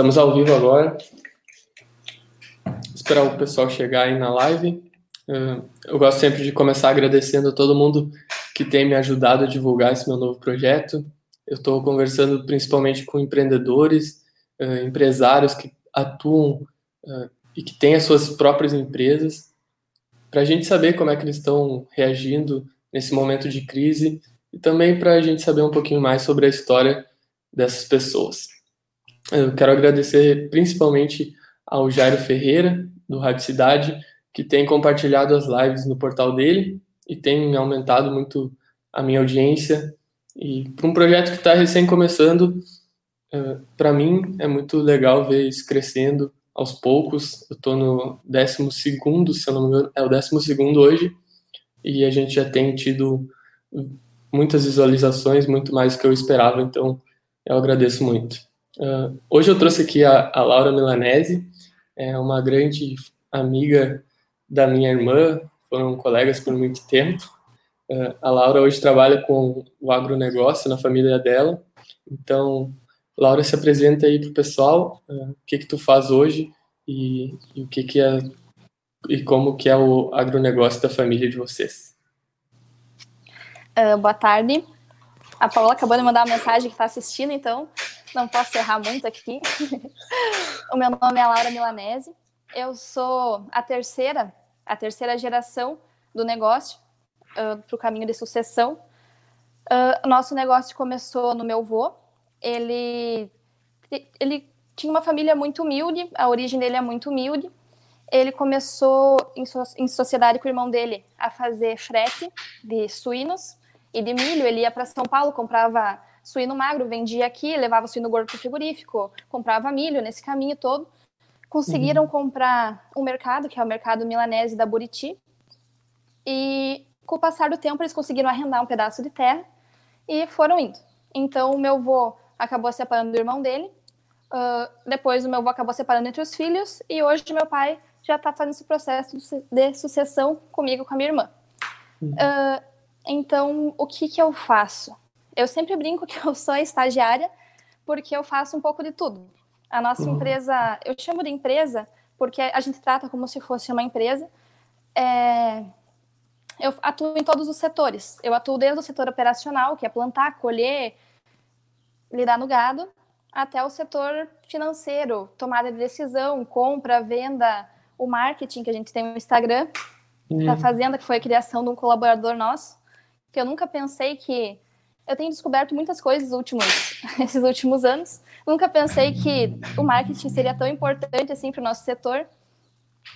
Estamos ao vivo agora. Esperar o pessoal chegar aí na live. Eu gosto sempre de começar agradecendo a todo mundo que tem me ajudado a divulgar esse meu novo projeto. Eu estou conversando principalmente com empreendedores, empresários que atuam e que têm as suas próprias empresas, para a gente saber como é que eles estão reagindo nesse momento de crise e também para a gente saber um pouquinho mais sobre a história dessas pessoas. Eu quero agradecer principalmente ao Jairo Ferreira, do Rádio Cidade, que tem compartilhado as lives no portal dele e tem aumentado muito a minha audiência. E para um projeto que está recém começando, eh, para mim é muito legal ver isso crescendo aos poucos. Eu estou no 12, se eu não me engano, é o 12 hoje, e a gente já tem tido muitas visualizações, muito mais do que eu esperava, então eu agradeço muito. Uh, hoje eu trouxe aqui a, a, Laura Milanese, é uma grande amiga da minha irmã, foram colegas por muito tempo. Uh, a Laura hoje trabalha com o agronegócio na família dela, então, Laura, se apresenta aí para o pessoal, uh, o que que tu faz hoje e, e o que que é e como que é o agronegócio da família de vocês. Boa tarde. A Paula acabou de mandar uma mensagem que está assistindo, então não posso errar muito aqui. o meu nome é Laura Milanese. Eu sou a terceira, a terceira geração do negócio uh, para o caminho de sucessão. Uh, nosso negócio começou no meu avô. Ele, ele tinha uma família muito humilde, a origem dele é muito humilde. Ele começou em, so, em sociedade com o irmão dele a fazer frete de suínos e de milho. Ele ia para São Paulo, comprava suíno magro, vendia aqui, levava suíno gordo para o frigorífico, comprava milho nesse caminho todo. Conseguiram uhum. comprar um mercado, que é o mercado milanese da Buriti, e com o passar do tempo eles conseguiram arrendar um pedaço de terra e foram indo. Então o meu avô acabou separando do irmão dele, uh, depois o meu avô acabou separando entre os filhos, e hoje meu pai já está fazendo esse processo de sucessão comigo com a minha irmã. Uhum. Uh, então, o que, que eu faço? Eu sempre brinco que eu sou estagiária porque eu faço um pouco de tudo. A nossa uhum. empresa, eu chamo de empresa porque a gente trata como se fosse uma empresa. É, eu atuo em todos os setores. Eu atuo desde o setor operacional, que é plantar, colher, lidar no gado, até o setor financeiro, tomada de decisão, compra, venda, o marketing, que a gente tem no Instagram, uhum. da Fazenda, que foi a criação de um colaborador nosso que eu nunca pensei que eu tenho descoberto muitas coisas últimos, esses últimos anos. Nunca pensei que o marketing seria tão importante assim para o nosso setor,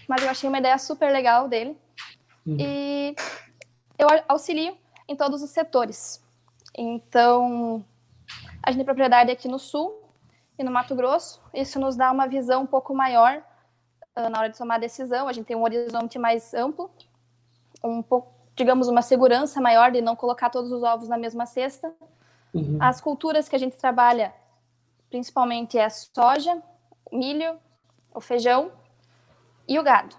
mas eu achei uma ideia super legal dele. Uhum. E eu auxilio em todos os setores. Então, a gente tem propriedade aqui no Sul e no Mato Grosso. Isso nos dá uma visão um pouco maior uh, na hora de tomar decisão. A gente tem um horizonte mais amplo, um pouco digamos, uma segurança maior de não colocar todos os ovos na mesma cesta. Uhum. As culturas que a gente trabalha, principalmente, é a soja, o milho, o feijão e o gado.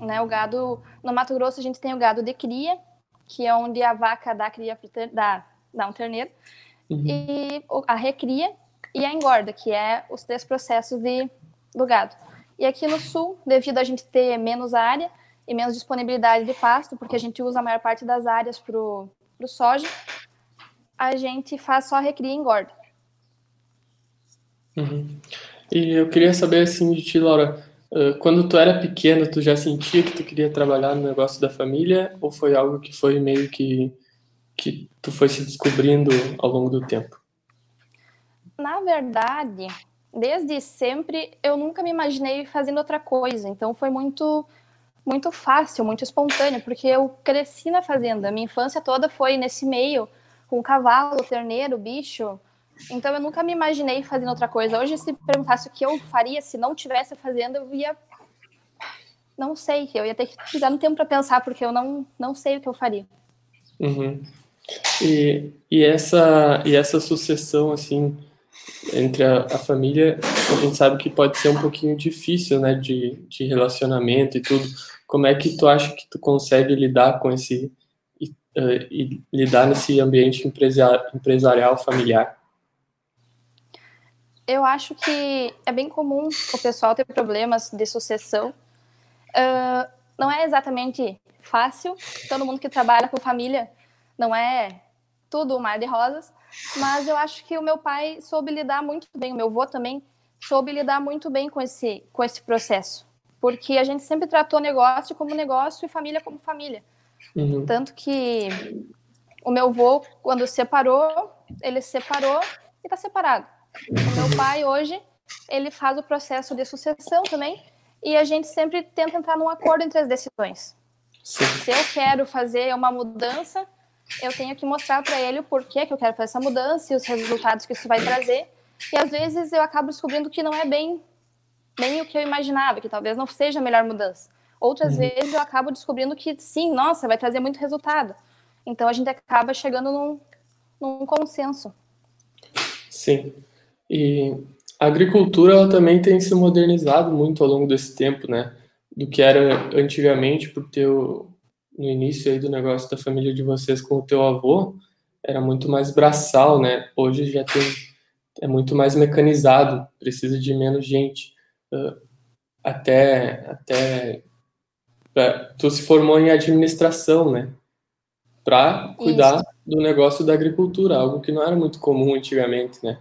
Né? O gado, no Mato Grosso, a gente tem o gado de cria, que é onde a vaca dá, cria, dá, dá um terneiro, uhum. e a recria e a engorda, que é os três processos de, do gado. E aqui no sul, devido a gente ter menos área, e menos disponibilidade de pasto, porque a gente usa a maior parte das áreas para o soja, a gente faz só recria e engorda. Uhum. E eu queria saber, assim, de ti, Laura, quando tu era pequena, tu já sentia que tu queria trabalhar no negócio da família, ou foi algo que foi meio que, que tu foi se descobrindo ao longo do tempo? Na verdade, desde sempre, eu nunca me imaginei fazendo outra coisa, então foi muito muito fácil, muito espontâneo, porque eu cresci na fazenda. Minha infância toda foi nesse meio, com cavalo, terneiro, bicho. Então eu nunca me imaginei fazendo outra coisa. Hoje, se perguntasse o que eu faria se não tivesse fazenda, eu ia. Não sei, eu ia ter que precisar um tempo para pensar, porque eu não, não sei o que eu faria. Uhum. E, e, essa, e essa sucessão, assim, entre a, a, família, a gente sabe que pode ser um pouquinho difícil, né, de, de relacionamento e tudo. Como é que tu acha que tu consegue lidar com esse e, e lidar nesse ambiente empresarial familiar? Eu acho que é bem comum o pessoal ter problemas de sucessão. Uh, não é exatamente fácil. Todo mundo que trabalha com família não é tudo um mar de rosas. Mas eu acho que o meu pai soube lidar muito bem, o meu avô também soube lidar muito bem com esse, com esse processo. Porque a gente sempre tratou negócio como negócio e família como família. Uhum. Tanto que o meu avô, quando separou, ele separou e está separado. O meu pai, hoje, ele faz o processo de sucessão também e a gente sempre tenta entrar num acordo entre as decisões. Sim. Se eu quero fazer uma mudança, eu tenho que mostrar para ele o porquê que eu quero fazer essa mudança e os resultados que isso vai trazer. E às vezes eu acabo descobrindo que não é bem, bem o que eu imaginava, que talvez não seja a melhor mudança. Outras uhum. vezes eu acabo descobrindo que sim, nossa, vai trazer muito resultado. Então a gente acaba chegando num, num consenso. Sim. E a agricultura ela também tem se modernizado muito ao longo desse tempo, né? Do que era antigamente, por ter o, no início aí do negócio da família de vocês com o teu avô, era muito mais braçal, né? Hoje já tem é muito mais mecanizado, precisa de menos gente. Uh, até até tu se formou em administração, né? Para cuidar Isso. do negócio da agricultura, algo que não era muito comum antigamente, né?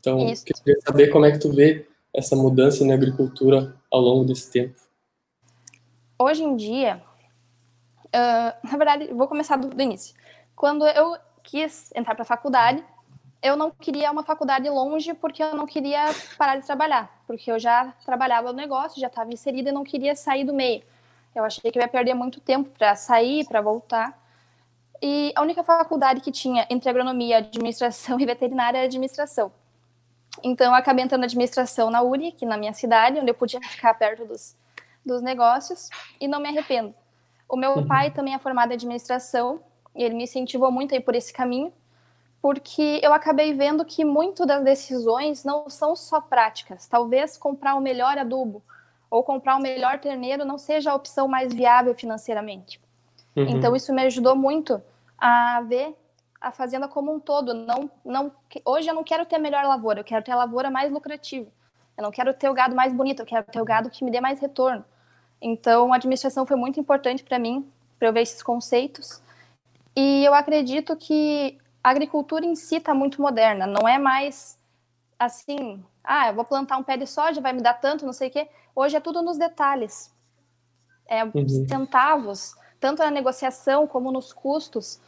Então, Isso. queria saber como é que tu vê essa mudança na agricultura ao longo desse tempo. Hoje em dia, uh, na verdade, vou começar do, do início. Quando eu quis entrar para a faculdade, eu não queria uma faculdade longe porque eu não queria parar de trabalhar, porque eu já trabalhava no negócio, já estava inserida e não queria sair do meio. Eu achei que eu ia perder muito tempo para sair, para voltar. E a única faculdade que tinha entre agronomia, administração e veterinária era administração. Então, eu acabei entrando na administração na URI, aqui na minha cidade, onde eu podia ficar perto dos, dos negócios, e não me arrependo. O meu uhum. pai também é formado em administração, e ele me incentivou muito a ir por esse caminho, porque eu acabei vendo que muito das decisões não são só práticas. Talvez comprar o melhor adubo ou comprar o melhor terneiro não seja a opção mais viável financeiramente. Uhum. Então, isso me ajudou muito a ver a fazenda como um todo. Não, não, hoje eu não quero ter a melhor lavoura, eu quero ter a lavoura mais lucrativa. Eu não quero ter o gado mais bonito, eu quero ter o gado que me dê mais retorno. Então, a administração foi muito importante para mim, para eu ver esses conceitos. E eu acredito que a agricultura em si está muito moderna, não é mais assim, ah, eu vou plantar um pé de soja, vai me dar tanto, não sei o quê. Hoje é tudo nos detalhes. É uhum. centavos, tanto na negociação como nos custos.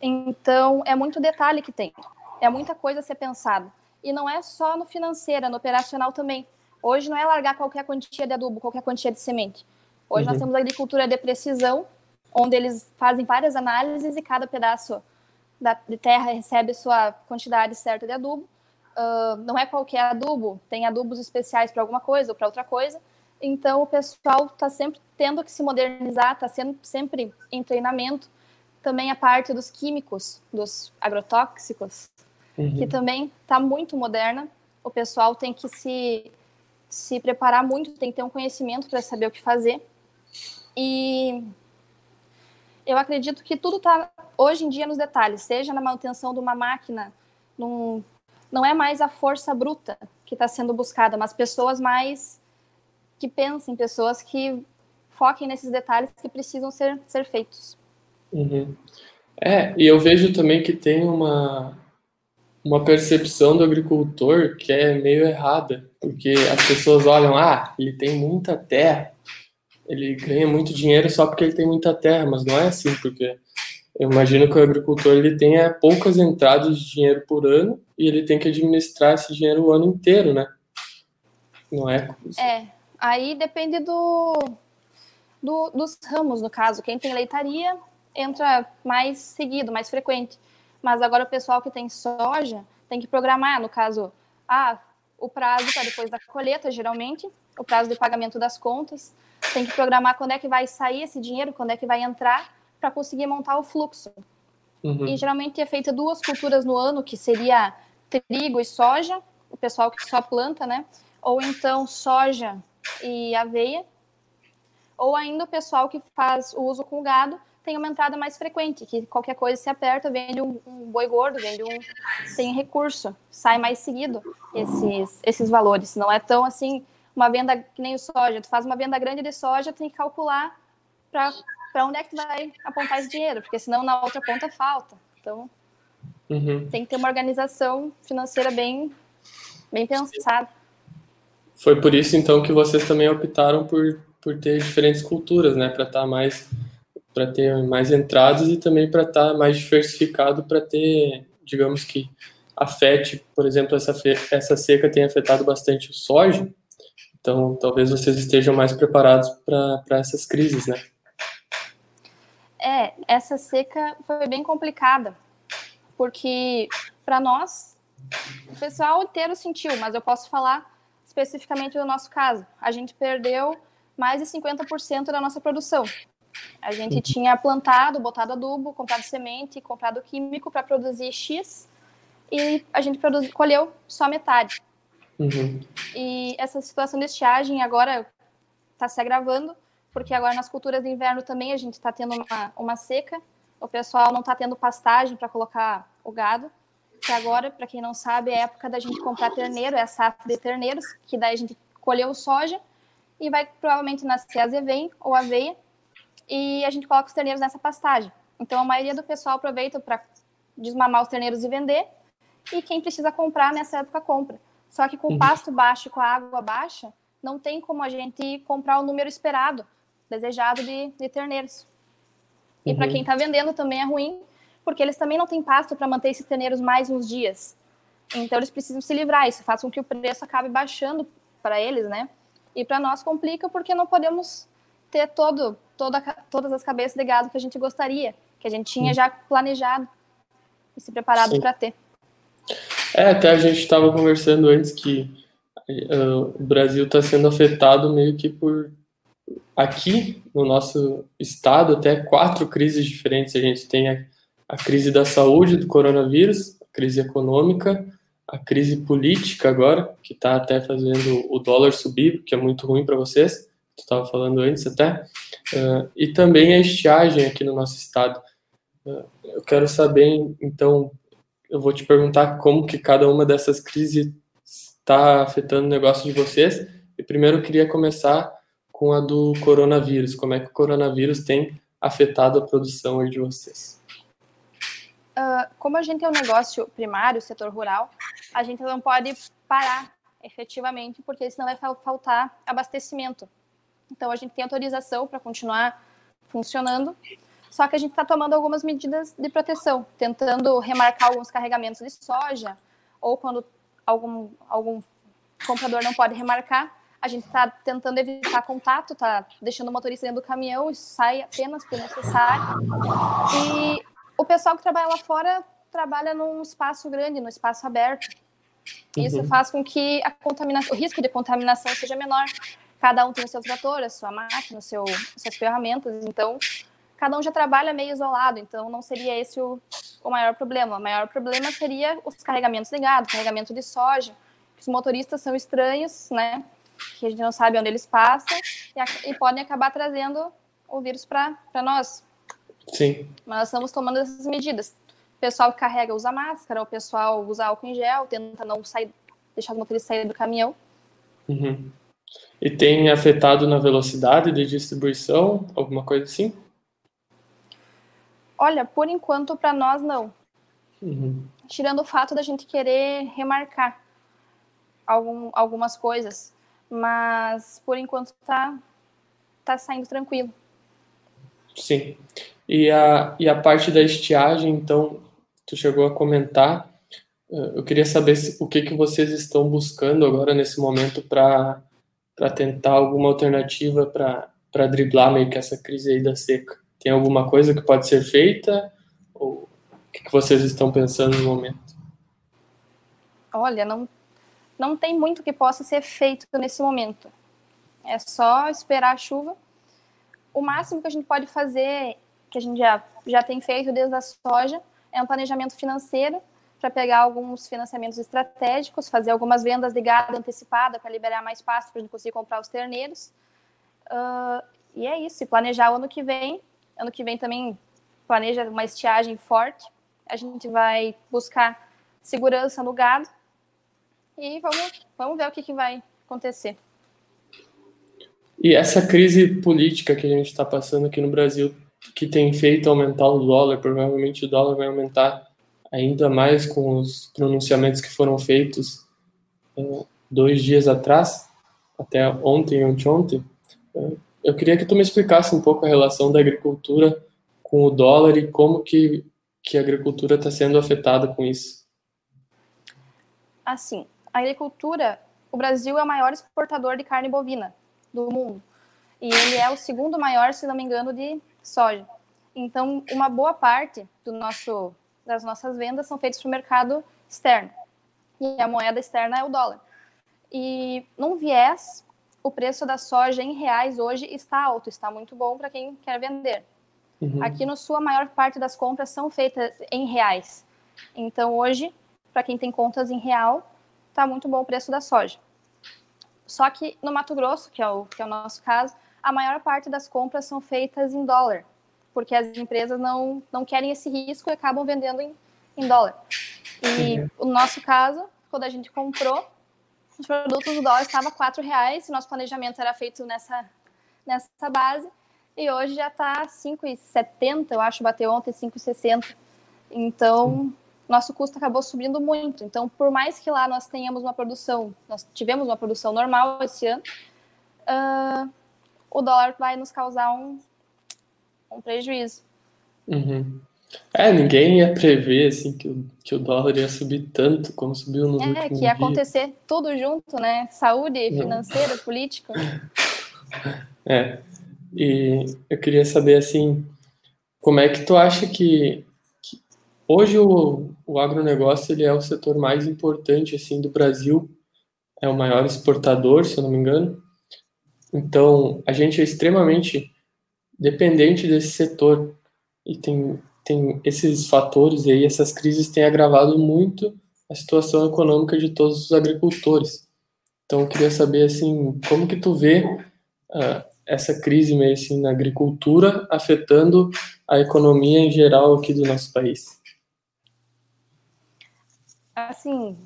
Então, é muito detalhe que tem. É muita coisa a ser pensado. E não é só no financeiro, é no operacional também. Hoje não é largar qualquer quantia de adubo, qualquer quantia de semente. Hoje uhum. nós temos a agricultura de precisão, onde eles fazem várias análises e cada pedaço da, de terra recebe sua quantidade certa de adubo. Uh, não é qualquer adubo, tem adubos especiais para alguma coisa ou para outra coisa. Então o pessoal está sempre tendo que se modernizar, está sempre em treinamento também a parte dos químicos, dos agrotóxicos, uhum. que também está muito moderna. O pessoal tem que se, se preparar muito, tem que ter um conhecimento para saber o que fazer. E eu acredito que tudo está hoje em dia nos detalhes, seja na manutenção de uma máquina, num, não é mais a força bruta que está sendo buscada, mas pessoas mais que pensem, pessoas que foquem nesses detalhes que precisam ser, ser feitos. Uhum. É, e eu vejo também que tem uma, uma percepção do agricultor que é meio errada, porque as pessoas olham, ah, ele tem muita terra, ele ganha muito dinheiro só porque ele tem muita terra, mas não é assim, porque eu imagino que o agricultor ele tenha poucas entradas de dinheiro por ano e ele tem que administrar esse dinheiro o ano inteiro, né? Não é? É, aí depende do, do dos ramos, no caso. Quem tem leitaria entra mais seguido, mais frequente. Mas agora o pessoal que tem soja tem que programar, no caso, ah, o prazo para depois da colheita, geralmente, o prazo de pagamento das contas, tem que programar quando é que vai sair esse dinheiro, quando é que vai entrar, para conseguir montar o fluxo. Uhum. E geralmente é feita duas culturas no ano, que seria trigo e soja, o pessoal que só planta, né? Ou então soja e aveia, ou ainda o pessoal que faz o uso com gado, tem uma entrada mais frequente, que qualquer coisa se aperta, vende um, um boi gordo, vende um tem recurso, sai mais seguido esses esses valores. Não é tão assim uma venda que nem o soja. Tu faz uma venda grande de soja, tem que calcular para onde é que tu vai apontar esse dinheiro, porque senão na outra ponta falta. Então uhum. tem que ter uma organização financeira bem bem pensada. Foi por isso então que vocês também optaram por por ter diferentes culturas, né, para estar tá mais para ter mais entradas e também para estar tá mais diversificado para ter, digamos que afete, por exemplo, essa essa seca tem afetado bastante o soja. Então, talvez vocês estejam mais preparados para essas crises, né? É, essa seca foi bem complicada, porque para nós, o pessoal inteiro sentiu, mas eu posso falar especificamente do nosso caso. A gente perdeu mais de 50% da nossa produção. A gente tinha plantado, botado adubo, comprado semente, comprado químico para produzir X e a gente produz, colheu só metade. Uhum. E essa situação de estiagem agora está se agravando, porque agora nas culturas de inverno também a gente está tendo uma, uma seca, o pessoal não está tendo pastagem para colocar o gado, que agora, para quem não sabe, é a época da gente comprar terneiro, é a safra de terneiros, que daí a gente colheu soja e vai provavelmente nascer azevém ou aveia, e a gente coloca os terneiros nessa pastagem. Então a maioria do pessoal aproveita para desmamar os terneiros e vender, e quem precisa comprar nessa época compra. Só que com o uhum. pasto baixo e com a água baixa, não tem como a gente comprar o número esperado, desejado de, de terneiros. E uhum. para quem está vendendo também é ruim, porque eles também não têm pasto para manter esses terneiros mais uns dias. Então eles precisam se livrar, isso faz com que o preço acabe baixando para eles, né? E para nós complica porque não podemos ter todo, toda, todas as cabeças de gado que a gente gostaria, que a gente tinha já planejado e se preparado para ter. É, até a gente estava conversando antes que uh, o Brasil está sendo afetado meio que por aqui no nosso estado até quatro crises diferentes. A gente tem a, a crise da saúde do coronavírus, a crise econômica, a crise política agora, que está até fazendo o dólar subir, que é muito ruim para vocês, tu estava falando antes até, uh, e também a estiagem aqui no nosso estado. Uh, eu quero saber, então, eu vou te perguntar como que cada uma dessas crises está afetando o negócio de vocês, e primeiro eu queria começar com a do coronavírus, como é que o coronavírus tem afetado a produção de vocês? Uh, como a gente é um negócio primário, setor rural, a gente não pode parar efetivamente, porque senão vai faltar abastecimento. Então, a gente tem autorização para continuar funcionando, só que a gente está tomando algumas medidas de proteção, tentando remarcar alguns carregamentos de soja, ou quando algum, algum comprador não pode remarcar, a gente está tentando evitar contato, está deixando o motorista dentro do caminhão e sai apenas por necessário. E o pessoal que trabalha lá fora trabalha num espaço grande, num espaço aberto. Isso uhum. faz com que a contaminação, o risco de contaminação seja menor. Cada um tem o seu trator, a sua máquina, o seu, suas ferramentas, então cada um já trabalha meio isolado, então não seria esse o, o maior problema. O maior problema seria os carregamentos de gado, carregamento de soja. Os motoristas são estranhos, né? Que a gente não sabe onde eles passam e, e podem acabar trazendo o vírus para nós. Sim. Mas nós estamos tomando essas medidas. O pessoal que carrega usa máscara, o pessoal usa álcool em gel, tenta não sair, deixar o motorista sair do caminhão. Uhum. E tem afetado na velocidade de distribuição, alguma coisa assim? Olha, por enquanto para nós não. Uhum. Tirando o fato da gente querer remarcar algum, algumas coisas, mas por enquanto tá tá saindo tranquilo. Sim. E a, e a parte da estiagem, então, tu chegou a comentar. Eh, eu queria saber se, o que, que vocês estão buscando agora nesse momento para tentar alguma alternativa para driblar meio que essa crise aí da seca. Tem alguma coisa que pode ser feita? Ou o que, que vocês estão pensando no momento? Olha, não, não tem muito que possa ser feito nesse momento. É só esperar a chuva. O máximo que a gente pode fazer que a gente já, já tem feito desde a soja, é um planejamento financeiro para pegar alguns financiamentos estratégicos, fazer algumas vendas gado antecipada para liberar mais pasto para a gente conseguir comprar os terneiros. Uh, e é isso, e planejar o ano que vem Ano que vem também planeja uma estiagem forte. A gente vai buscar segurança no gado e vamos, vamos ver o que, que vai acontecer. E essa crise política que a gente está passando aqui no Brasil, que tem feito aumentar o dólar, provavelmente o dólar vai aumentar ainda mais com os pronunciamentos que foram feitos uh, dois dias atrás, até ontem anteontem. Uh, eu queria que tu me explicasse um pouco a relação da agricultura com o dólar e como que, que a agricultura está sendo afetada com isso. Assim, a agricultura, o Brasil é o maior exportador de carne bovina do mundo. E ele é o segundo maior, se não me engano, de soja. Então, uma boa parte do nosso, das nossas vendas são feitas para o mercado externo. E a moeda externa é o dólar. E num viés, o preço da soja em reais hoje está alto, está muito bom para quem quer vender. Uhum. Aqui no Sul, a maior parte das compras são feitas em reais. Então, hoje, para quem tem contas em real, está muito bom o preço da soja. Só que no Mato Grosso, que é, o, que é o nosso caso, a maior parte das compras são feitas em dólar, porque as empresas não, não querem esse risco e acabam vendendo em, em dólar. E uhum. o nosso caso, quando a gente comprou, os produtos do dólar estava R$ reais, nosso planejamento era feito nessa, nessa base, e hoje já está 5,70, eu acho, bateu ontem 5,60. Então, nosso custo acabou subindo muito. Então, por mais que lá nós tenhamos uma produção, nós tivemos uma produção normal esse ano, uh, o dólar vai nos causar um, um prejuízo. Uhum. É, ninguém ia prever assim, que, o, que o dólar ia subir tanto como subiu no É, que ia acontecer tudo junto, né? Saúde financeira, política. É. E eu queria saber assim, como é que tu acha que Hoje o, o agronegócio ele é o setor mais importante assim do Brasil, é o maior exportador, se eu não me engano. Então a gente é extremamente dependente desse setor e tem tem esses fatores aí, essas crises têm agravado muito a situação econômica de todos os agricultores. Então eu queria saber assim como que tu vê uh, essa crise meio assim na agricultura afetando a economia em geral aqui do nosso país assim,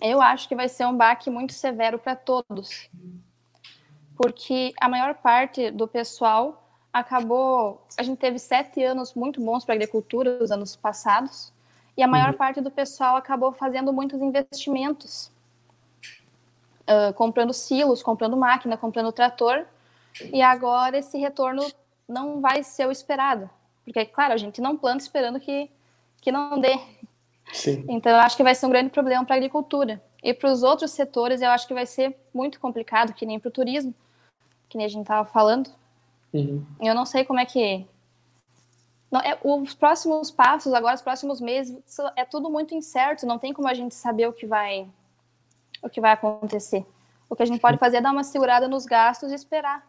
eu acho que vai ser um baque muito severo para todos. Porque a maior parte do pessoal acabou. A gente teve sete anos muito bons para a agricultura, os anos passados, e a maior uhum. parte do pessoal acabou fazendo muitos investimentos. Uh, comprando silos, comprando máquina, comprando trator, e agora esse retorno não vai ser o esperado. Porque, claro, a gente não planta esperando que, que não dê. Sim. Então, eu acho que vai ser um grande problema para a agricultura. E para os outros setores, eu acho que vai ser muito complicado, que nem para o turismo, que nem a gente estava falando. Uhum. Eu não sei como é que. Não, é, os próximos passos, agora, os próximos meses, é tudo muito incerto, não tem como a gente saber o que vai, o que vai acontecer. O que a gente pode fazer é dar uma segurada nos gastos e esperar.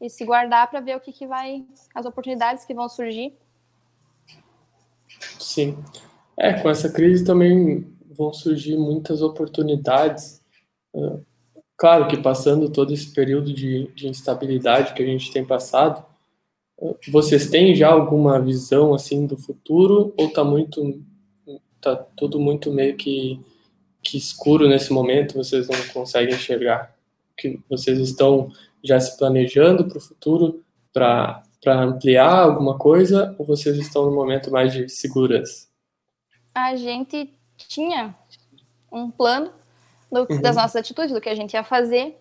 E se guardar para ver o que, que vai. as oportunidades que vão surgir. Sim. É, com essa crise também vão surgir muitas oportunidades. Ah, claro que passando todo esse período de, de instabilidade que a gente tem passado, vocês têm já alguma visão assim do futuro ou tá muito tá tudo muito meio que que escuro nesse momento, vocês não conseguem enxergar que vocês estão já se planejando para o futuro para para ampliar alguma coisa ou vocês estão no momento mais de segurança? a gente tinha um plano do, uhum. das nossas atitudes, do que a gente ia fazer,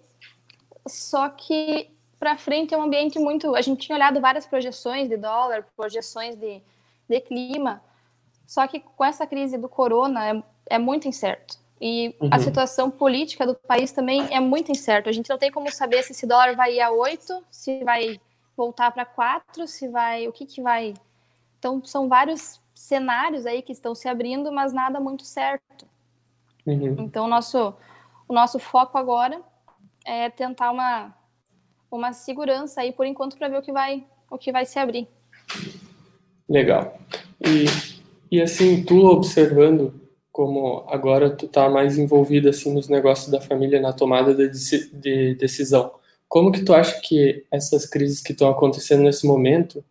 só que para frente é um ambiente muito. A gente tinha olhado várias projeções de dólar, projeções de, de clima, só que com essa crise do corona é, é muito incerto. E uhum. a situação política do país também é muito incerta. A gente não tem como saber se esse dólar vai ir a 8, se vai voltar para 4, se vai. O que, que vai. Então, são vários cenários aí que estão se abrindo, mas nada muito certo. Uhum. Então, o nosso, o nosso foco agora é tentar uma, uma segurança aí, por enquanto, para ver o que, vai, o que vai se abrir. Legal. E, e assim, tu observando como agora tu tá mais envolvido assim nos negócios da família, na tomada de, de decisão, como que tu acha que essas crises que estão acontecendo nesse momento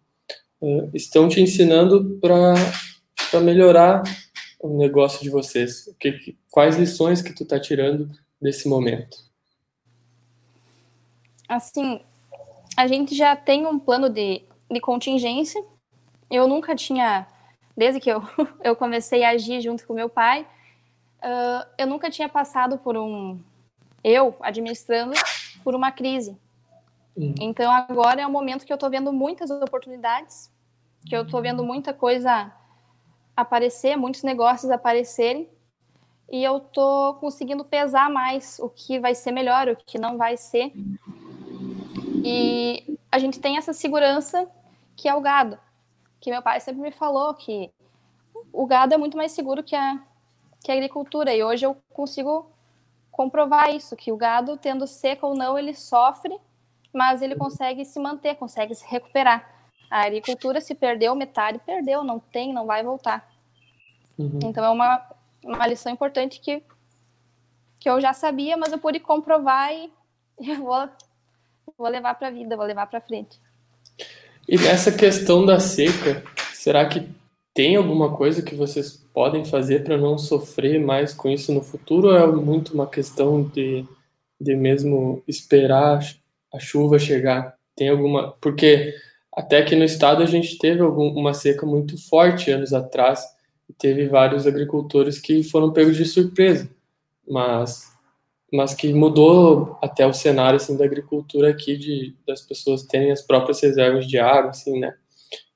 uh, estão te ensinando para melhorar o negócio de vocês? Que, quais lições que tu está tirando desse momento? Assim, a gente já tem um plano de, de contingência. Eu nunca tinha, desde que eu, eu comecei a agir junto com meu pai, uh, eu nunca tinha passado por um, eu administrando, por uma crise. Uhum. Então agora é o momento que eu estou vendo muitas oportunidades, que eu estou vendo muita coisa aparecer, muitos negócios aparecerem, e eu estou conseguindo pesar mais o que vai ser melhor, o que não vai ser. E a gente tem essa segurança que é o gado, que meu pai sempre me falou que o gado é muito mais seguro que a, que a agricultura, e hoje eu consigo comprovar isso, que o gado, tendo seca ou não, ele sofre, mas ele consegue se manter, consegue se recuperar. A agricultura se perdeu metade, perdeu, não tem, não vai voltar. Uhum. Então é uma, uma lição importante que, que eu já sabia, mas eu pude comprovar e eu vou, vou levar para a vida, vou levar para frente. E nessa questão da seca, será que tem alguma coisa que vocês podem fazer para não sofrer mais com isso no futuro? Ou é muito uma questão de, de mesmo esperar a chuva chegar? Tem alguma. Porque até que no estado a gente teve algum, uma seca muito forte anos atrás teve vários agricultores que foram pegos de surpresa, mas mas que mudou até o cenário assim da agricultura aqui de das pessoas terem as próprias reservas de água, assim, né?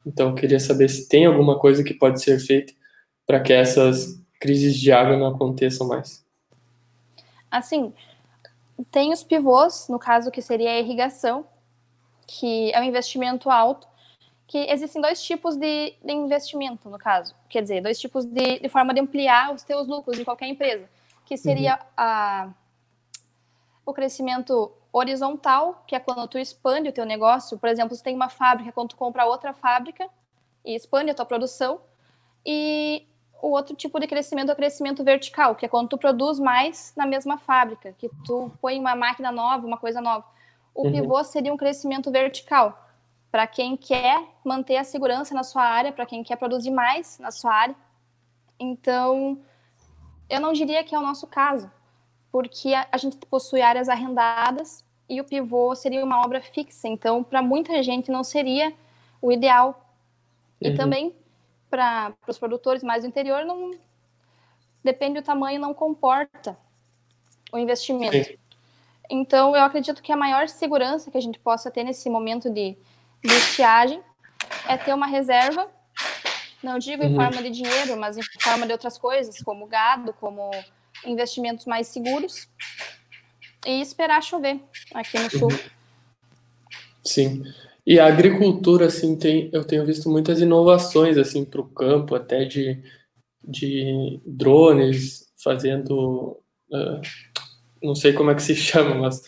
Então eu queria saber se tem alguma coisa que pode ser feita para que essas crises de água não aconteçam mais. Assim, tem os pivôs, no caso que seria a irrigação, que é um investimento alto, que existem dois tipos de, de investimento, no caso. Quer dizer, dois tipos de, de, forma de ampliar os teus lucros de qualquer empresa, que seria uhum. a, o crescimento horizontal, que é quando tu expande o teu negócio. Por exemplo, você tem uma fábrica, quando tu compra outra fábrica e expande a tua produção. E o outro tipo de crescimento é o crescimento vertical, que é quando tu produz mais na mesma fábrica, que tu põe uma máquina nova, uma coisa nova. O uhum. pivô seria um crescimento vertical, para quem quer manter a segurança na sua área, para quem quer produzir mais na sua área. Então, eu não diria que é o nosso caso, porque a, gente possui áreas arrendadas e o pivô seria uma obra fixa. Então, para muita gente não seria o ideal. E uhum. também para os produtores mais do interior não depende do tamanho, não comporta o investimento. Sim. Então, eu acredito que a maior segurança que a gente possa ter nesse momento de de estiagem é ter uma reserva, não digo em uhum. forma de dinheiro, mas em forma de outras coisas, como gado, como investimentos mais seguros, e esperar chover aqui no sul. Uhum. Sim. E a agricultura, assim, tem, eu tenho visto muitas inovações, assim, para o campo, até de, de drones fazendo, uh, não sei como é que se chama, mas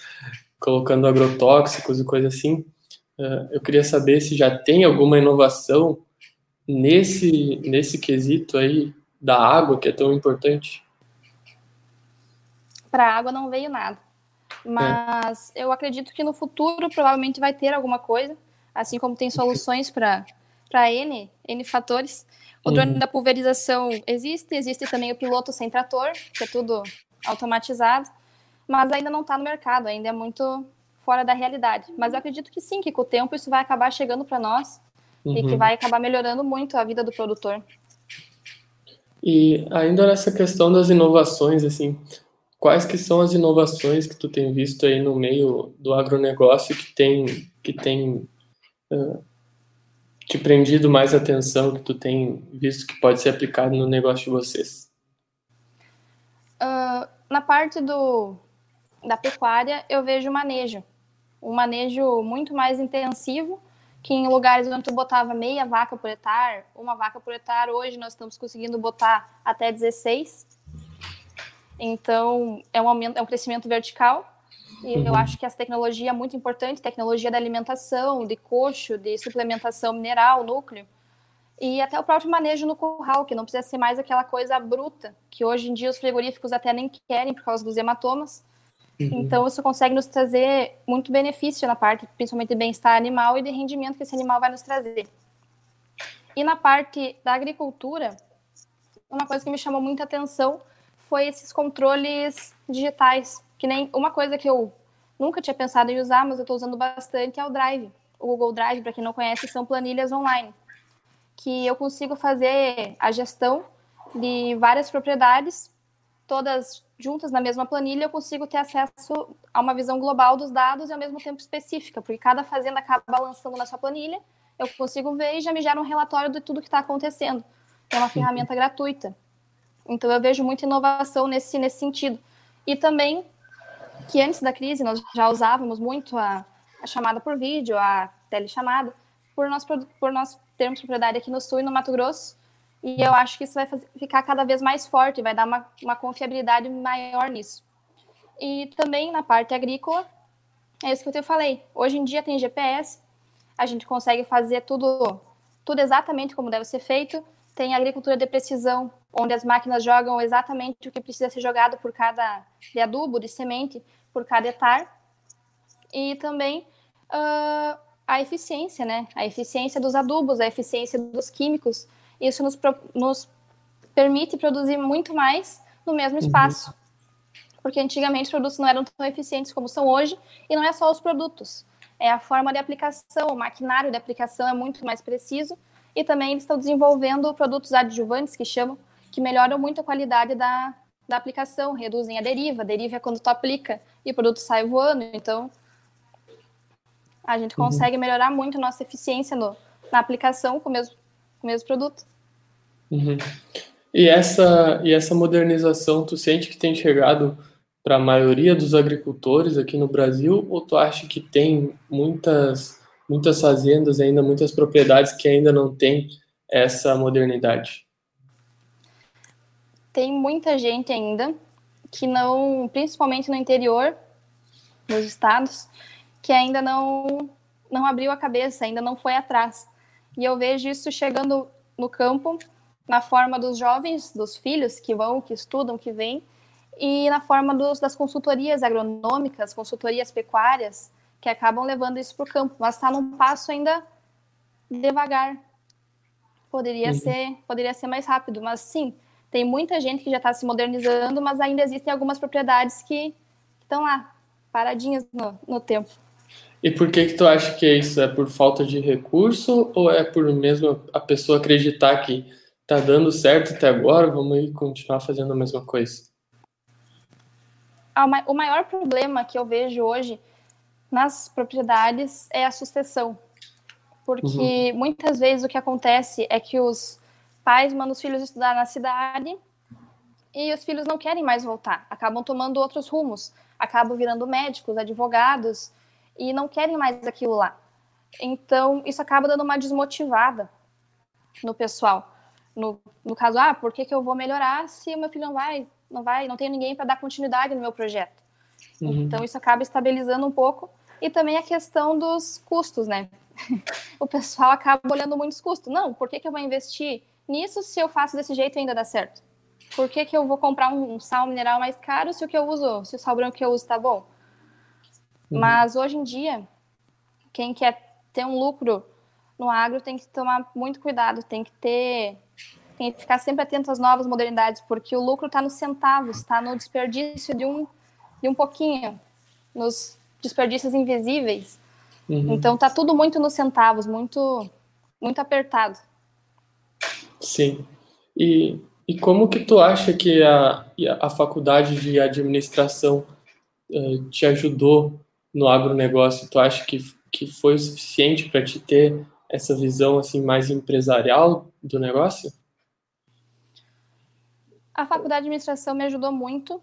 colocando agrotóxicos e coisa assim. Uh, eu queria saber se já tem alguma inovação nesse, nesse quesito aí da água, que é tão importante. Para a água não veio nada. Mas é. eu acredito que no futuro provavelmente vai ter alguma coisa, assim como tem soluções para N, N fatores. O drone uhum. da pulverização existe, existe também o piloto sem trator, que é tudo automatizado, mas ainda não está no mercado, ainda é muito fora da realidade. Mas eu acredito que sim, que com o tempo isso vai acabar chegando para nós uhum. e que uhum. vai acabar melhorando muito a vida do produtor. E ainda nessa questão das inovações, assim, quais que são as inovações que tu tem visto aí no meio do agronegócio que tem que tem uh, te prendido mais atenção, que tu tem visto que pode ser aplicado no negócio de vocês? Uh, na parte do, da pecuária, eu vejo manejo um manejo muito mais intensivo, que em lugares onde tu botava meia vaca por hectare, uma vaca por hectare, hoje nós estamos conseguindo botar até 16. Então, é um, aumento, é um crescimento vertical. E uhum. eu acho que essa tecnologia é muito importante, tecnologia da alimentação, de coxo, de suplementação mineral, núcleo. E até o próprio manejo no curral, que não precisa ser mais aquela coisa bruta, que hoje em dia os frigoríficos até nem querem por causa dos hematomas. Uhum. Então, isso consegue nos trazer muito benefício na parte, principalmente de bem-estar animal e de rendimento que esse animal vai nos trazer. E na parte da agricultura, uma coisa que me chamou muita atenção foi esses controles digitais, que nem uma coisa que eu nunca tinha pensado em usar, mas eu estou usando bastante, é o Drive. O Google Drive, para quem não conhece, são planilhas online, que eu consigo fazer a gestão de várias propriedades, todas juntas na mesma planilha, eu consigo ter acesso a uma visão global dos dados e ao mesmo tempo específica, porque cada fazenda acaba lançando na sua planilha, eu consigo ver e já me gera um relatório de tudo que está acontecendo. É uma ferramenta gratuita. Então eu vejo muita inovação nesse, nesse sentido. E também que antes da crise nós já usávamos muito a, a chamada por vídeo, a telechamada, por nós, por nós termos propriedade aqui no Sul e no Mato Grosso, e eu acho que isso vai fazer, ficar cada vez mais forte, vai dar uma, uma confiabilidade maior nisso. E também na parte agrícola, é isso que eu te falei. Hoje em dia tem GPS, a gente consegue fazer tudo, tudo exatamente como deve ser feito. Tem agricultura de precisão, onde as máquinas jogam exatamente o que precisa ser jogado por cada de adubo, de semente, por cada hectare. E também uh, a eficiência, né? A eficiência dos adubos, a eficiência dos químicos, isso nos, nos permite produzir muito mais no mesmo uhum. espaço. Uhum. Porque antigamente os produtos não eram tão eficientes como são hoje, e não é só os produtos, é a forma de aplicação, o maquinário de aplicação é muito mais preciso, e também eles estão desenvolvendo produtos adjuvantes, que chamam, que melhoram muito a qualidade da, da aplicação, reduzem a deriva. A deriva é quando tu aplica e o produto sai voando, então a gente uhum. consegue melhorar muito a nossa eficiência no, na aplicação com o mesmo o mesmo produto. Uhum. E essa e essa modernização, tu sente que tem chegado para a maioria dos agricultores aqui no Brasil, ou tu acha que tem muitas muitas fazendas ainda, muitas propriedades que ainda não têm essa modernidade? Tem muita gente ainda que não, principalmente no interior dos estados, que ainda não não abriu a cabeça, ainda não foi atrás. E eu vejo isso chegando no campo, na forma dos jovens, dos filhos que vão, que estudam, que vêm, e na forma dos, das consultorias agronômicas, consultorias pecuárias, que acabam levando isso para o campo, mas está num passo ainda devagar. Poderia, uhum. ser, poderia ser mais rápido, mas sim, tem muita gente que já está se modernizando, mas ainda existem algumas propriedades que estão lá, paradinhas no, no tempo. E por que que tu acha que é isso? É por falta de recurso ou é por mesmo a pessoa acreditar que tá dando certo até agora, vamos continuar fazendo a mesma coisa? O maior problema que eu vejo hoje nas propriedades é a sucessão. Porque uhum. muitas vezes o que acontece é que os pais mandam os filhos estudar na cidade e os filhos não querem mais voltar, acabam tomando outros rumos, acabam virando médicos, advogados, e não querem mais aquilo lá. Então, isso acaba dando uma desmotivada no pessoal. No, no caso, ah, por que, que eu vou melhorar se o meu filho não vai, não vai, não tem ninguém para dar continuidade no meu projeto? Uhum. Então, isso acaba estabilizando um pouco. E também a questão dos custos, né? o pessoal acaba olhando muitos custos. Não, por que, que eu vou investir nisso se eu faço desse jeito e ainda dá certo? Por que, que eu vou comprar um, um sal mineral mais caro se o que eu uso, se o sal branco que eu uso está bom? Uhum. Mas hoje em dia, quem quer ter um lucro no agro tem que tomar muito cuidado, tem que ter, tem que ficar sempre atento às novas modernidades, porque o lucro está nos centavos, está no desperdício de um, de um pouquinho, nos desperdícios invisíveis. Uhum. Então está tudo muito nos centavos, muito, muito apertado. Sim. E, e como que tu acha que a, a faculdade de administração uh, te ajudou no agronegócio, tu acha que, que foi o suficiente para te ter essa visão assim mais empresarial do negócio? A faculdade de administração me ajudou muito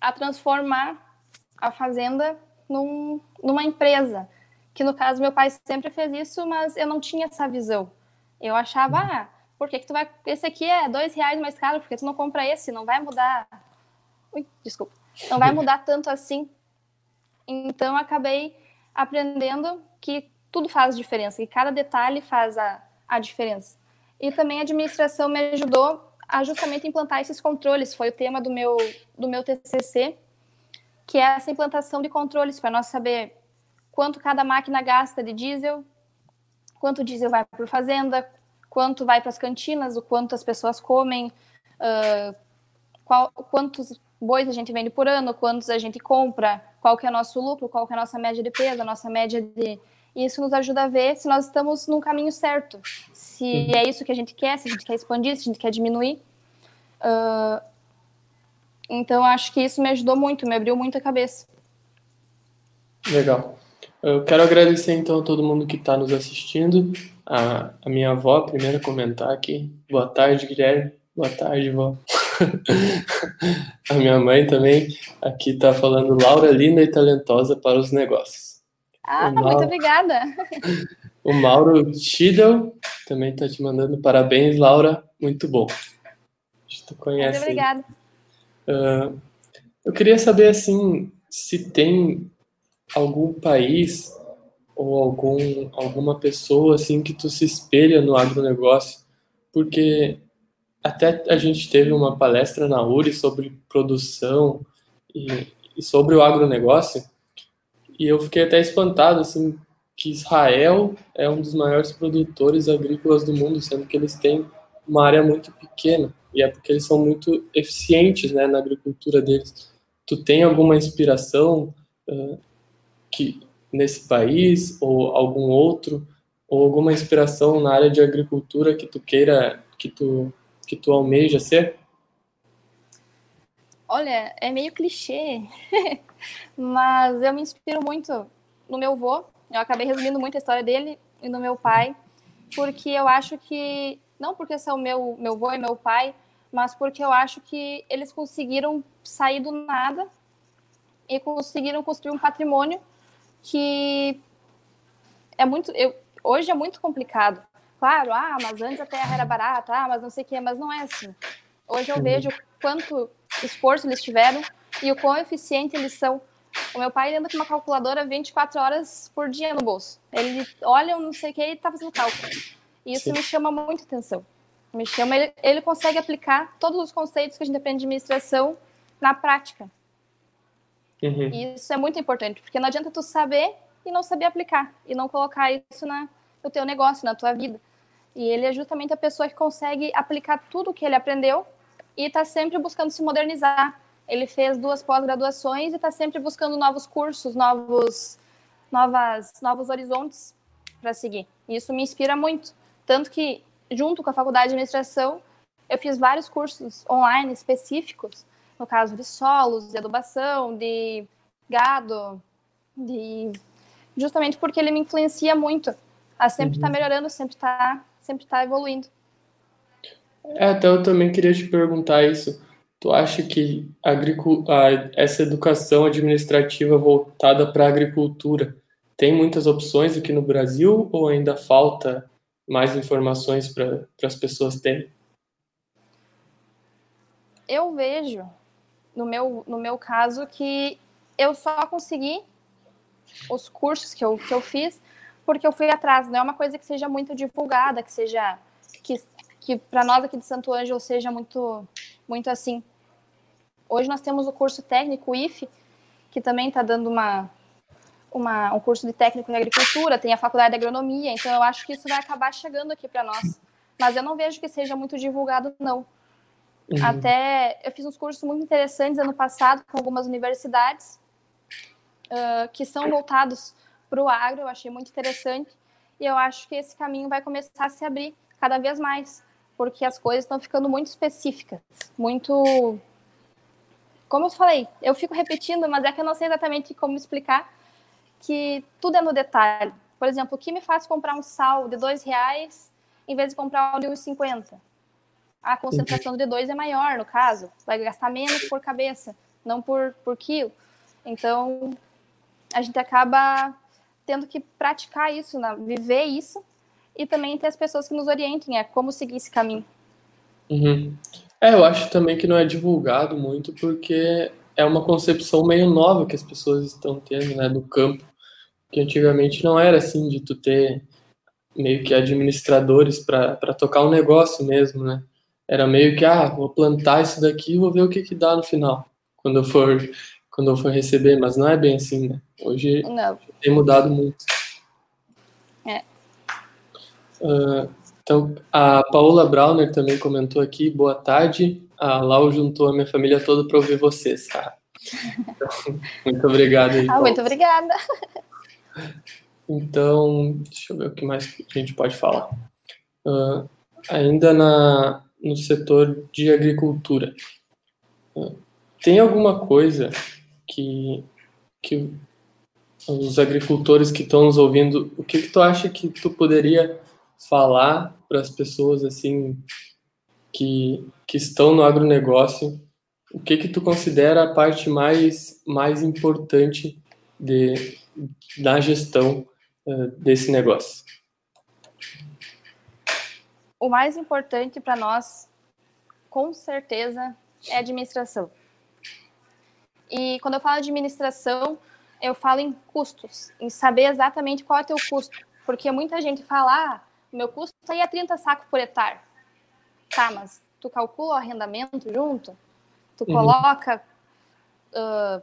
a transformar a fazenda num, numa empresa. Que no caso meu pai sempre fez isso, mas eu não tinha essa visão. Eu achava, ah, por que, que tu vai. Esse aqui é dois reais mais caro, porque tu não compra esse? Não vai mudar. Ui, desculpa. Não vai mudar tanto assim. Então, acabei aprendendo que tudo faz diferença, que cada detalhe faz a, a diferença. E também a administração me ajudou a justamente implantar esses controles, foi o tema do meu, do meu TCC, que é essa implantação de controles, para nós saber quanto cada máquina gasta de diesel, quanto diesel vai por fazenda, quanto vai para as cantinas, o quanto as pessoas comem, uh, qual, quantos bois a gente vende por ano, quantos a gente compra, qual que é o nosso lucro, qual que é a nossa média de peso, a nossa média de... Isso nos ajuda a ver se nós estamos no caminho certo, se uhum. é isso que a gente quer, se a gente quer expandir, se a gente quer diminuir. Uh, então, acho que isso me ajudou muito, me abriu muito a cabeça. Legal. Eu quero agradecer, então, a todo mundo que está nos assistindo. A, a minha avó, primeiro comentar aqui. Boa tarde, Guilherme. Boa tarde, vó. a minha mãe também aqui está falando Laura linda e talentosa para os negócios. Ah, Mauro, muito obrigada. O Mauro Chidel também está te mandando parabéns, Laura, muito bom. Tu conhece. Muito obrigada. Uh, eu queria saber assim se tem algum país ou algum alguma pessoa assim que tu se espelha no agronegócio, porque até a gente teve uma palestra na URI sobre produção e, e sobre o agronegócio, e eu fiquei até espantado, assim, que Israel é um dos maiores produtores agrícolas do mundo, sendo que eles têm uma área muito pequena, e é porque eles são muito eficientes, né, na agricultura deles. Tu tem alguma inspiração uh, que nesse país, ou algum outro, ou alguma inspiração na área de agricultura que tu queira, que tu que tu almeja ser? Olha, é meio clichê, mas eu me inspiro muito no meu avô. Eu acabei resumindo muito a história dele e no meu pai, porque eu acho que, não porque são meu, meu avô e meu pai, mas porque eu acho que eles conseguiram sair do nada e conseguiram construir um patrimônio que é muito. Eu, hoje é muito complicado Claro, ah, mas antes a terra era barata, ah, mas não sei o quê, mas não é assim. Hoje eu vejo quanto esforço eles tiveram e o quão eficiente eles são. O meu pai anda com uma calculadora 24 horas por dia no bolso. Ele olha, não sei o que, e está fazendo cálculo. E isso Sim. me chama muito atenção. Me chama, ele, ele consegue aplicar todos os conceitos que a gente aprende de administração na prática. Uhum. E isso é muito importante, porque não adianta tu saber e não saber aplicar, e não colocar isso na, no teu negócio, na tua vida. E ele é justamente a pessoa que consegue aplicar tudo o que ele aprendeu e está sempre buscando se modernizar. Ele fez duas pós-graduações e está sempre buscando novos cursos, novos, novas, novos horizontes para seguir. E isso me inspira muito. Tanto que, junto com a faculdade de administração, eu fiz vários cursos online específicos, no caso de solos, de adubação, de gado, de justamente porque ele me influencia muito a sempre estar tá uhum. tá melhorando, sempre está sempre tá evoluindo. É, até eu também queria te perguntar isso. Tu acha que a, essa educação administrativa voltada para a agricultura tem muitas opções aqui no Brasil ou ainda falta mais informações para as pessoas terem? Eu vejo, no meu, no meu caso, que eu só consegui os cursos que eu, que eu fiz porque eu fui atrás. Não é uma coisa que seja muito divulgada, que seja que, que para nós aqui de Santo Ângelo seja muito muito assim. Hoje nós temos o curso técnico IF, que também está dando uma, uma, um curso de técnico em agricultura, tem a faculdade de agronomia, então eu acho que isso vai acabar chegando aqui para nós. Mas eu não vejo que seja muito divulgado, não. Uhum. Até eu fiz uns cursos muito interessantes ano passado com algumas universidades uh, que são voltados para o agro, eu achei muito interessante. E eu acho que esse caminho vai começar a se abrir cada vez mais, porque as coisas estão ficando muito específicas, muito. Como eu falei, eu fico repetindo, mas é que eu não sei exatamente como explicar que tudo é no detalhe. Por exemplo, o que me faz comprar um sal de dois reais em vez de comprar um de 1,50? A concentração de dois é maior, no caso, vai gastar menos por cabeça, não por, por quilo. Então, a gente acaba tendo que praticar isso, né? viver isso, e também ter as pessoas que nos orientem a como seguir esse caminho. Uhum. É, eu acho também que não é divulgado muito porque é uma concepção meio nova que as pessoas estão tendo, né, do campo, que antigamente não era assim de tu ter meio que administradores para tocar um negócio mesmo, né? Era meio que, ah, vou plantar isso daqui e vou ver o que que dá no final, quando eu for quando eu for receber, mas não é bem assim, né? Hoje não. tem mudado muito. É. Uh, Então, a Paola Brauner também comentou aqui, boa tarde. A Lau juntou a minha família toda para ouvir vocês, tá? Então, muito obrigado. Aí, ah, muito obrigada. Então, deixa eu ver o que mais a gente pode falar. Uh, ainda na, no setor de agricultura, uh, tem alguma coisa que, que os agricultores que estão nos ouvindo, o que, que tu acha que tu poderia falar para as pessoas assim que, que estão no agronegócio? O que que tu considera a parte mais mais importante de, da gestão uh, desse negócio? O mais importante para nós, com certeza, é a administração. E quando eu falo administração, eu falo em custos, em saber exatamente qual é o teu custo. Porque muita gente fala, ah, meu custo aí é 30 sacos por hectare. Tá, mas tu calcula o arrendamento junto? Tu uhum. coloca uh,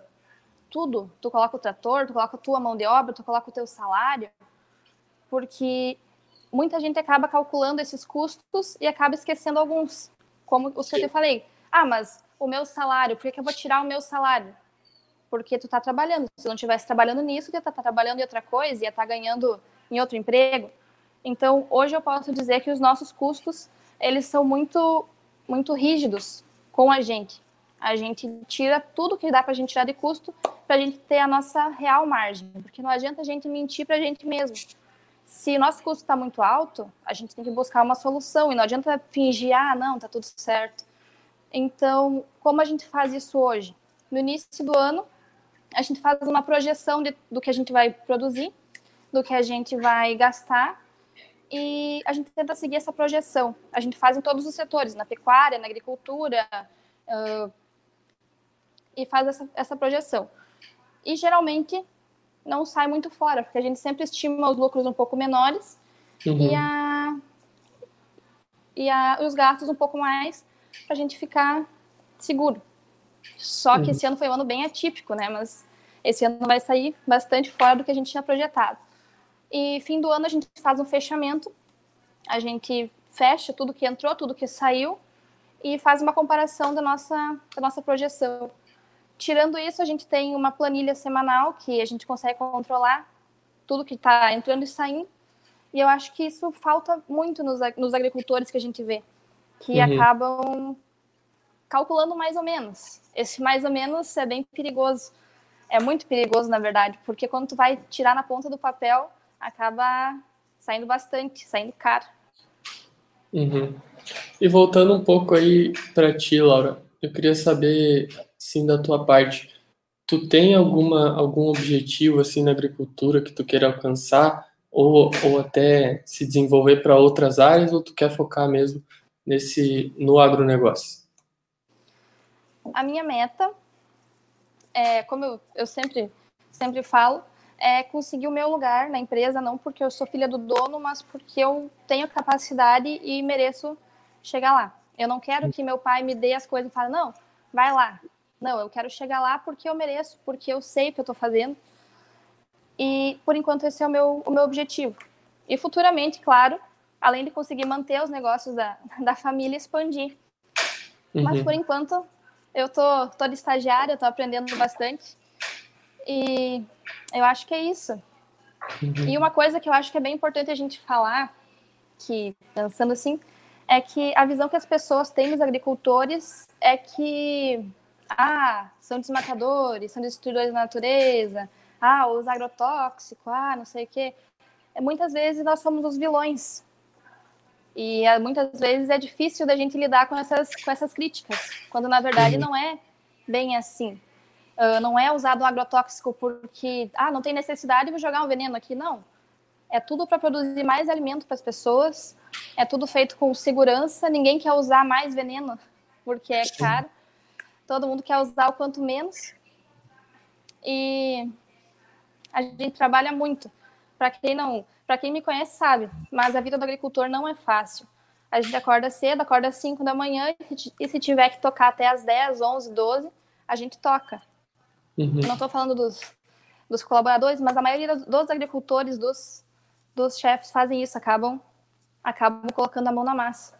tudo? Tu coloca o trator, tu coloca a tua mão de obra, tu coloca o teu salário? Porque muita gente acaba calculando esses custos e acaba esquecendo alguns. Como o que eu te falei. Ah, mas o meu salário, por que, que eu vou tirar o meu salário? Porque tu tá trabalhando. Se não estivesse trabalhando nisso, tu ia estar tá trabalhando em outra coisa, ia estar tá ganhando em outro emprego. Então, hoje eu posso dizer que os nossos custos, eles são muito, muito rígidos com a gente. A gente tira tudo que dá para a gente tirar de custo para a gente ter a nossa real margem. Porque não adianta a gente mentir para a gente mesmo. Se o nosso custo está muito alto, a gente tem que buscar uma solução. E não adianta fingir, ah, não, tá tudo certo. Então, como a gente faz isso hoje? No início do ano, a gente faz uma projeção de, do que a gente vai produzir, do que a gente vai gastar e a gente tenta seguir essa projeção. A gente faz em todos os setores, na pecuária, na agricultura, uh, e faz essa, essa projeção. E geralmente não sai muito fora, porque a gente sempre estima os lucros um pouco menores uhum. e, a, e a, os gastos um pouco mais para a gente ficar seguro. Só que uhum. esse ano foi um ano bem atípico, né? Mas esse ano vai sair bastante fora do que a gente tinha projetado. E fim do ano a gente faz um fechamento, a gente fecha tudo que entrou, tudo que saiu e faz uma comparação da nossa, da nossa projeção. Tirando isso, a gente tem uma planilha semanal que a gente consegue controlar tudo que está entrando e saindo. E eu acho que isso falta muito nos, nos agricultores que a gente vê, que uhum. acabam calculando mais ou menos. Esse mais ou menos é bem perigoso. É muito perigoso, na verdade, porque quando tu vai tirar na ponta do papel, acaba saindo bastante, saindo caro. Uhum. E voltando um pouco aí para ti, Laura, eu queria saber, sim, da tua parte, tu tem alguma algum objetivo assim na agricultura que tu queira alcançar ou, ou até se desenvolver para outras áreas ou tu quer focar mesmo nesse no agronegócio? A minha meta é, como eu, eu sempre sempre falo, é conseguir o meu lugar na empresa, não porque eu sou filha do dono, mas porque eu tenho capacidade e mereço chegar lá. Eu não quero que meu pai me dê as coisas e fale, não, vai lá. Não, eu quero chegar lá porque eu mereço, porque eu sei o que eu estou fazendo. E, por enquanto, esse é o meu, o meu objetivo. E futuramente, claro, além de conseguir manter os negócios da, da família, expandir. Uhum. Mas, por enquanto, eu tô, tô de estagiária, tô aprendendo bastante. E eu acho que é isso. Uhum. E uma coisa que eu acho que é bem importante a gente falar, que pensando assim, é que a visão que as pessoas têm dos agricultores é que ah, são desmatadores, são destruidores da natureza, ah, os agrotóxicos, ah, não sei o quê. Muitas vezes nós somos os vilões. E é, muitas vezes é difícil da gente lidar com essas, com essas críticas, quando na verdade uhum. não é bem assim. Uh, não é usado um agrotóxico porque, ah, não tem necessidade, vou jogar um veneno aqui. Não. É tudo para produzir mais alimento para as pessoas, é tudo feito com segurança, ninguém quer usar mais veneno porque é caro. Todo mundo quer usar o quanto menos. E a gente trabalha muito. Para quem não, para quem me conhece sabe, mas a vida do agricultor não é fácil. A gente acorda cedo, acorda às 5 da manhã e se tiver que tocar até às 10, 11, 12, a gente toca. Uhum. Não estou falando dos, dos colaboradores, mas a maioria dos agricultores, dos, dos chefes fazem isso, acabam acabam colocando a mão na massa.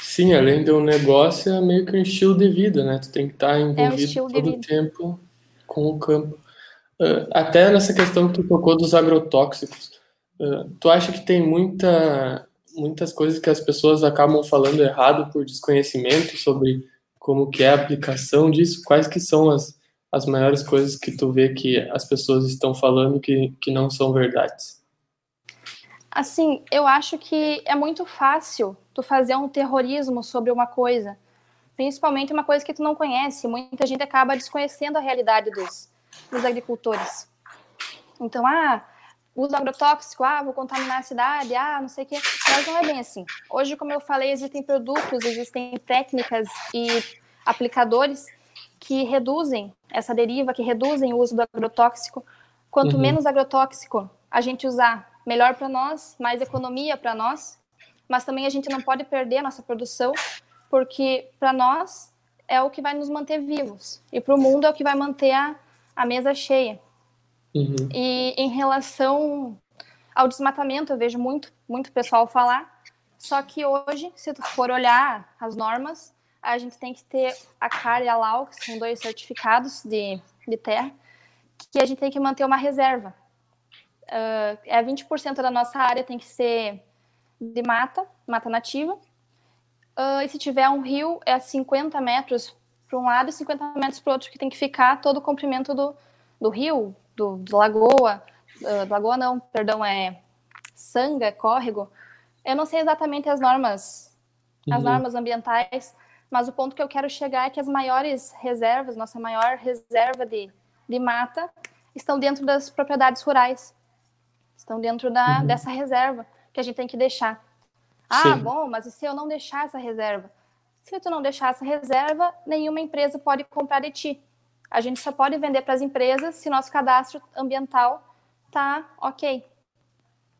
Sim, além de um negócio, é meio que um estilo de vida, né? Tu tem que estar envolvido é um todo o tempo com o campo. Uh, até nessa questão que tu tocou dos agrotóxicos, tu acha que tem muita, muitas coisas que as pessoas acabam falando errado por desconhecimento sobre como que é a aplicação disso? Quais que são as, as maiores coisas que tu vê que as pessoas estão falando que, que não são verdades? Assim, eu acho que é muito fácil tu fazer um terrorismo sobre uma coisa, principalmente uma coisa que tu não conhece. Muita gente acaba desconhecendo a realidade dos, dos agricultores. Então, ah, uso agrotóxico, ah, vou contaminar a cidade, ah, não sei o quê. Mas não é bem assim. Hoje, como eu falei, existem produtos, existem técnicas e aplicadores que reduzem essa deriva, que reduzem o uso do agrotóxico. Quanto uhum. menos agrotóxico a gente usar, melhor para nós, mais economia para nós, mas também a gente não pode perder a nossa produção, porque para nós é o que vai nos manter vivos, e para o mundo é o que vai manter a, a mesa cheia. Uhum. E em relação ao desmatamento, eu vejo muito, muito pessoal falar, só que hoje, se tu for olhar as normas, a gente tem que ter a CAR e a LAU, que são dois certificados de, de terra, que a gente tem que manter uma reserva uh, é 20% da nossa área tem que ser de mata, mata nativa. Uh, e se tiver um rio, é 50 metros para um lado e 50 metros para o outro, que tem que ficar todo o comprimento do, do rio, do, do lagoa, uh, lagoa não, perdão, é sanga, córrego. Eu não sei exatamente as normas, uhum. as normas ambientais, mas o ponto que eu quero chegar é que as maiores reservas, nossa maior reserva de, de mata, estão dentro das propriedades rurais estão dentro da, uhum. dessa reserva que a gente tem que deixar. Ah, Sim. bom, mas e se eu não deixar essa reserva? Se tu não deixar essa reserva, nenhuma empresa pode comprar de ti. A gente só pode vender para as empresas se nosso cadastro ambiental tá ok.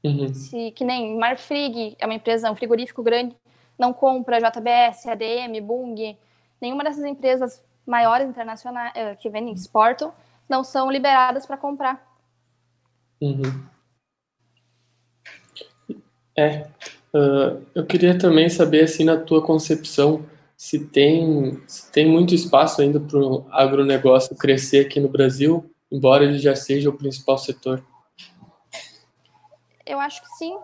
Uhum. Se, que nem Marfrig, é uma empresa, um frigorífico grande, não compra JBS, ADM, Bung, nenhuma dessas empresas maiores internacionais eh, que vendem, exportam, não são liberadas para comprar. Uhum. É, uh, eu queria também saber, assim, na tua concepção, se tem, se tem muito espaço ainda para o agronegócio crescer aqui no Brasil, embora ele já seja o principal setor. Eu acho que sim.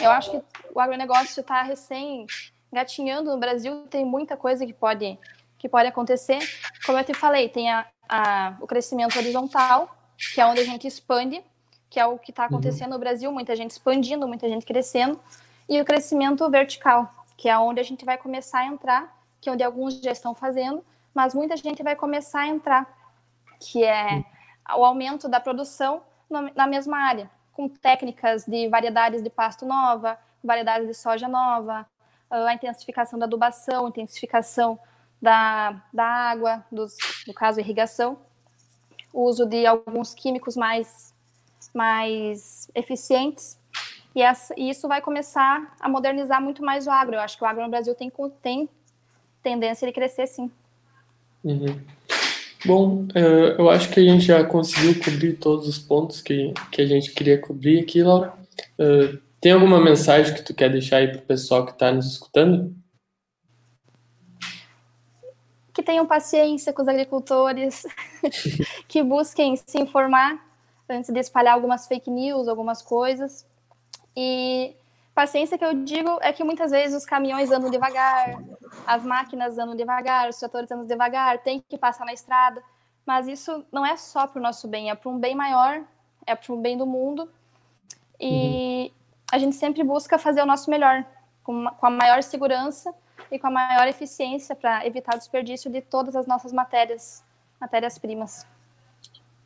Eu acho que o agronegócio está recém gatinhando no Brasil, tem muita coisa que pode, que pode acontecer. Como eu te falei, tem a, a, o crescimento horizontal, que é onde a gente expande que é o que está uhum. acontecendo uhum. no Brasil, muita gente expandindo, muita gente crescendo, e o crescimento vertical, que é onde a gente vai começar a entrar, que é onde alguns já estão fazendo, mas muita gente vai começar a entrar, que é o aumento da produção na mesma área, com técnicas de variedades de pasto nova, variedades de soja nova, a intensificação da adubação, intensificação da, da água, dos, no caso irrigação, o uso de alguns químicos mais mais eficientes, e, essa, e, isso vai começar a modernizar muito mais o agro. Eu acho que o agro no Brasil tem, tem tendência de crescer, sim. Uhum. Bom, é, eu acho que a gente já conseguiu cobrir todos os pontos que, que a gente queria cobrir aqui, Laura. É, tem alguma mensagem que tu quer deixar aí para o pessoal que está nos escutando? Que tenham paciência com os agricultores, que busquem se informar antes de espalhar algumas fake news, algumas coisas. E paciência que eu digo é que muitas vezes os caminhões andam devagar, as máquinas andam devagar, os tratores andam devagar, tem que passar na estrada. Mas isso não é só para o nosso bem, é para um bem maior, é para o bem do mundo. E a gente sempre busca fazer o nosso melhor, com, com a maior segurança e com a maior eficiência para evitar o desperdício de todas as nossas matérias, matérias-primas.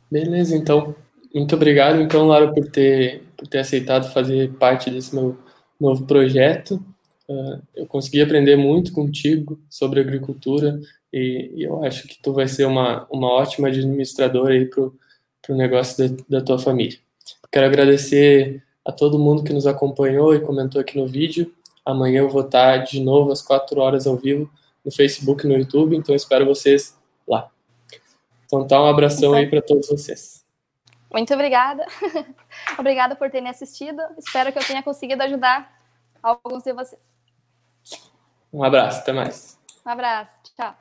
Beleza, então. Muito obrigado, então, Lara, por ter, por ter aceitado fazer parte desse meu novo projeto. Uh, eu consegui aprender muito contigo sobre agricultura e, e, eu acho que tu vai ser uma, uma ótima administradora aí para o negócio da, da tua família. Quero agradecer a todo mundo que nos acompanhou e comentou aqui no vídeo. Amanhã eu vou estar de novo às 4 horas ao vivo no Facebook e no YouTube, então espero vocês lá. Então tá, um abração aí para todos vocês. Muito obrigada. obrigada por terem assistido. Espero que eu tenha conseguido ajudar alguns de vocês. Um abraço, até mais. Um abraço, tchau.